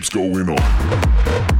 keeps going on.